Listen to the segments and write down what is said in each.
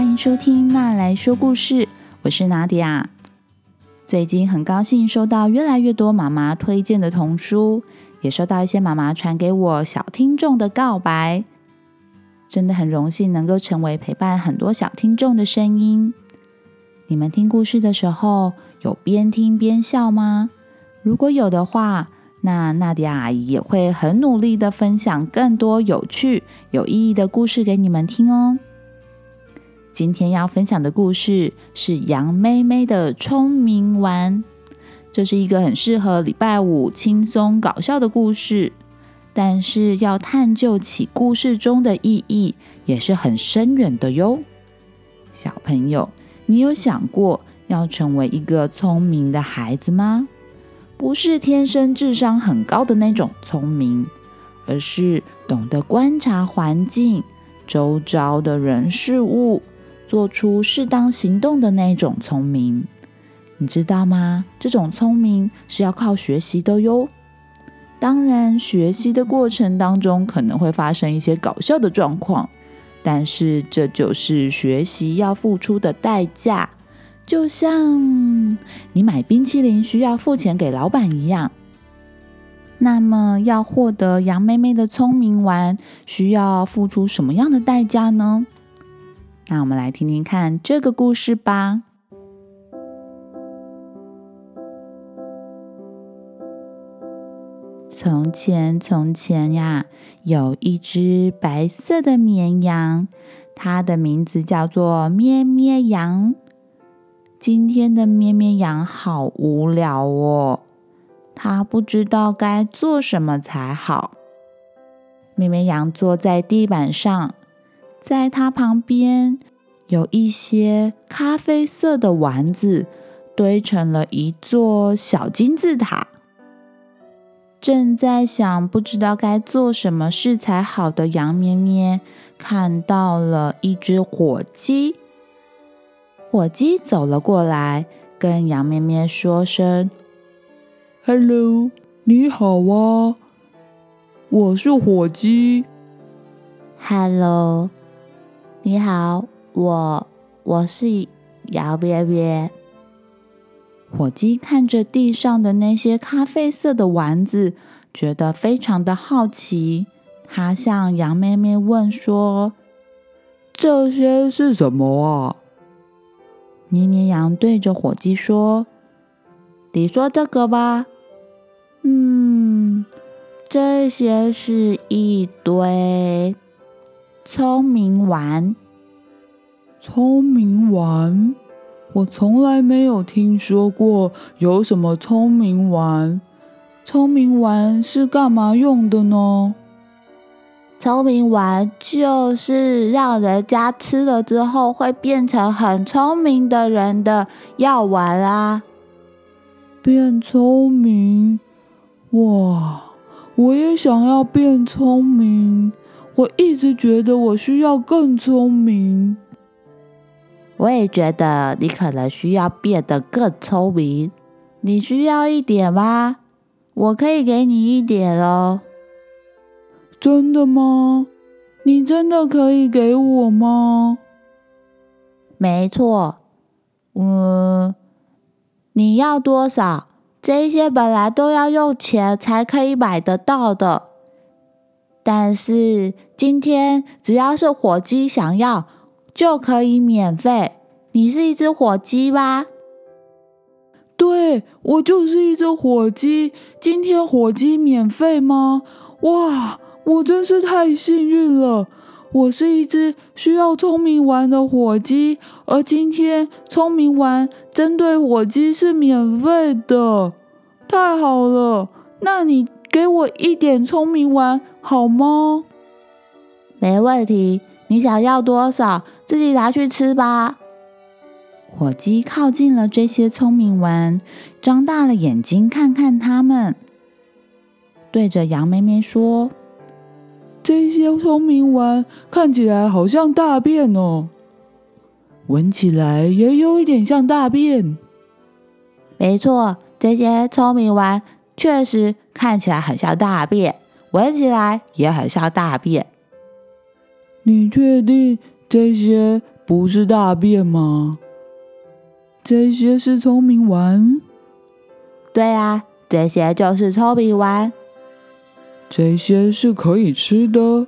欢迎收听《娜来说故事》，我是娜迪亚。最近很高兴收到越来越多妈妈推荐的童书，也收到一些妈妈传给我小听众的告白，真的很荣幸能够成为陪伴很多小听众的声音。你们听故事的时候有边听边笑吗？如果有的话，那娜迪亚阿姨也会很努力的分享更多有趣、有意义的故事给你们听哦。今天要分享的故事是杨妹妹的聪明丸，这是一个很适合礼拜五轻松搞笑的故事，但是要探究起故事中的意义也是很深远的哟。小朋友，你有想过要成为一个聪明的孩子吗？不是天生智商很高的那种聪明，而是懂得观察环境、周遭的人事物，做出适当行动的那种聪明。你知道吗？这种聪明是要靠学习的哟。当然，学习的过程当中可能会发生一些搞笑的状况，但是这就是学习要付出的代价。就像你买冰淇淋需要付钱给老板一样，那么要获得杨妹妹的聪明丸，需要付出什么样的代价呢？那我们来听听看这个故事吧。从前，从前呀，有一只白色的绵羊，它的名字叫做咩咩羊。今天的咩咩羊好无聊哦，它不知道该做什么才好。咩咩羊坐在地板上，在它旁边有一些咖啡色的丸子，堆成了一座小金字塔。正在想不知道该做什么事才好的羊咩咩，看到了一只火鸡。火鸡走了过来，跟羊咩咩说声：“Hello，你好啊，我是火鸡。”“Hello，你好，我我是姚咩咩。”火鸡看着地上的那些咖啡色的丸子，觉得非常的好奇。他向羊咩咩问说：“这些是什么啊？”绵绵羊对着火鸡说：“你说这个吧。嗯，这些是一堆聪明丸。聪明丸，我从来没有听说过有什么聪明丸。聪明丸是干嘛用的呢？”聪明丸就是让人家吃了之后会变成很聪明的人的药丸啊！变聪明，哇！我也想要变聪明。我一直觉得我需要更聪明。我也觉得你可能需要变得更聪明。你需要一点吗？我可以给你一点哦。真的吗？你真的可以给我吗？没错，嗯，你要多少？这些本来都要用钱才可以买得到的，但是今天只要是火鸡想要，就可以免费。你是一只火鸡吧？对，我就是一只火鸡。今天火鸡免费吗？哇！我真是太幸运了！我是一只需要聪明丸的火鸡，而今天聪明丸针对火鸡是免费的，太好了！那你给我一点聪明丸好吗？没问题，你想要多少，自己拿去吃吧。火鸡靠近了这些聪明丸，张大了眼睛看看它们，对着羊妹妹说。这些聪明丸看起来好像大便哦，闻起来也有一点像大便。没错，这些聪明丸确实看起来很像大便，闻起来也很像大便。你确定这些不是大便吗？这些是聪明丸。对啊，这些就是聪明丸。这些是可以吃的。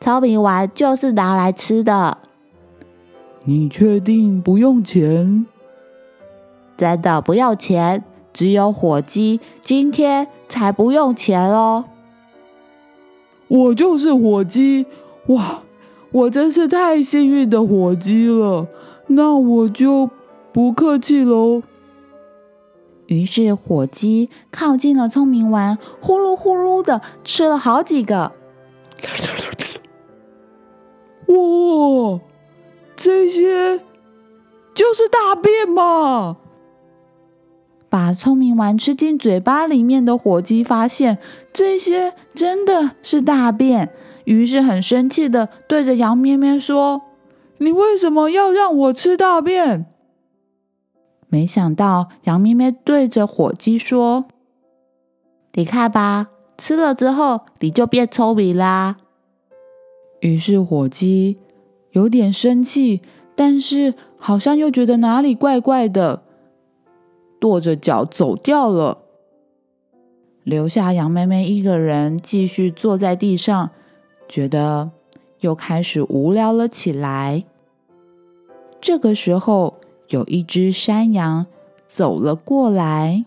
聪明丸就是拿来吃的。你确定不用钱？真的不用钱，只有火鸡今天才不用钱哦。我就是火鸡，哇！我真是太幸运的火鸡了。那我就不客气喽。于是火鸡靠近了聪明丸，呼噜呼噜的吃了好几个。哇，这些就是大便嘛！把聪明丸吃进嘴巴里面的火鸡发现这些真的是大便，于是很生气的对着羊咩咩说：“你为什么要让我吃大便？”没想到羊咩咩对着火鸡说：“你看吧，吃了之后你就变聪明啦。”于是火鸡有点生气，但是好像又觉得哪里怪怪的，跺着脚走掉了，留下羊妹妹一个人继续坐在地上，觉得又开始无聊了起来。这个时候。有一只山羊走了过来。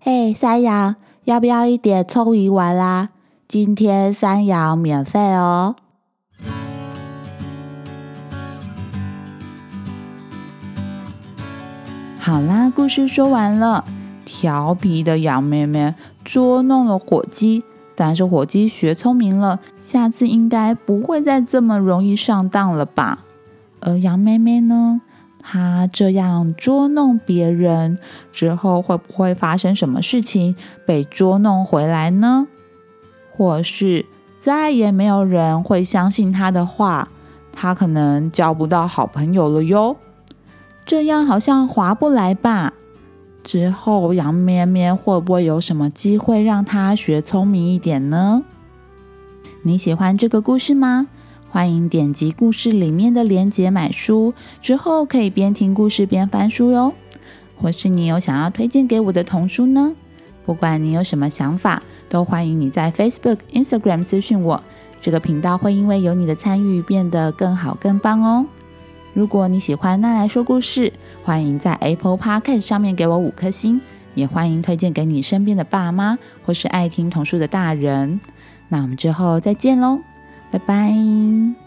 嘿，山羊，要不要一点葱鱼丸啦？今天山羊免费哦。好啦，故事说完了。调皮的羊妹妹捉弄了火鸡，但是火鸡学聪明了，下次应该不会再这么容易上当了吧？而羊妹妹呢？她这样捉弄别人之后，会不会发生什么事情被捉弄回来呢？或是再也没有人会相信他的话，他可能交不到好朋友了哟。这样好像划不来吧？之后杨咩咩会不会有什么机会让他学聪明一点呢？你喜欢这个故事吗？欢迎点击故事里面的链接买书，之后可以边听故事边翻书哟。或是你有想要推荐给我的童书呢？不管你有什么想法，都欢迎你在 Facebook、Instagram 私讯我。这个频道会因为有你的参与变得更好更棒哦。如果你喜欢那来说故事，欢迎在 Apple Podcast 上面给我五颗星，也欢迎推荐给你身边的爸妈或是爱听童书的大人。那我们之后再见喽。拜拜。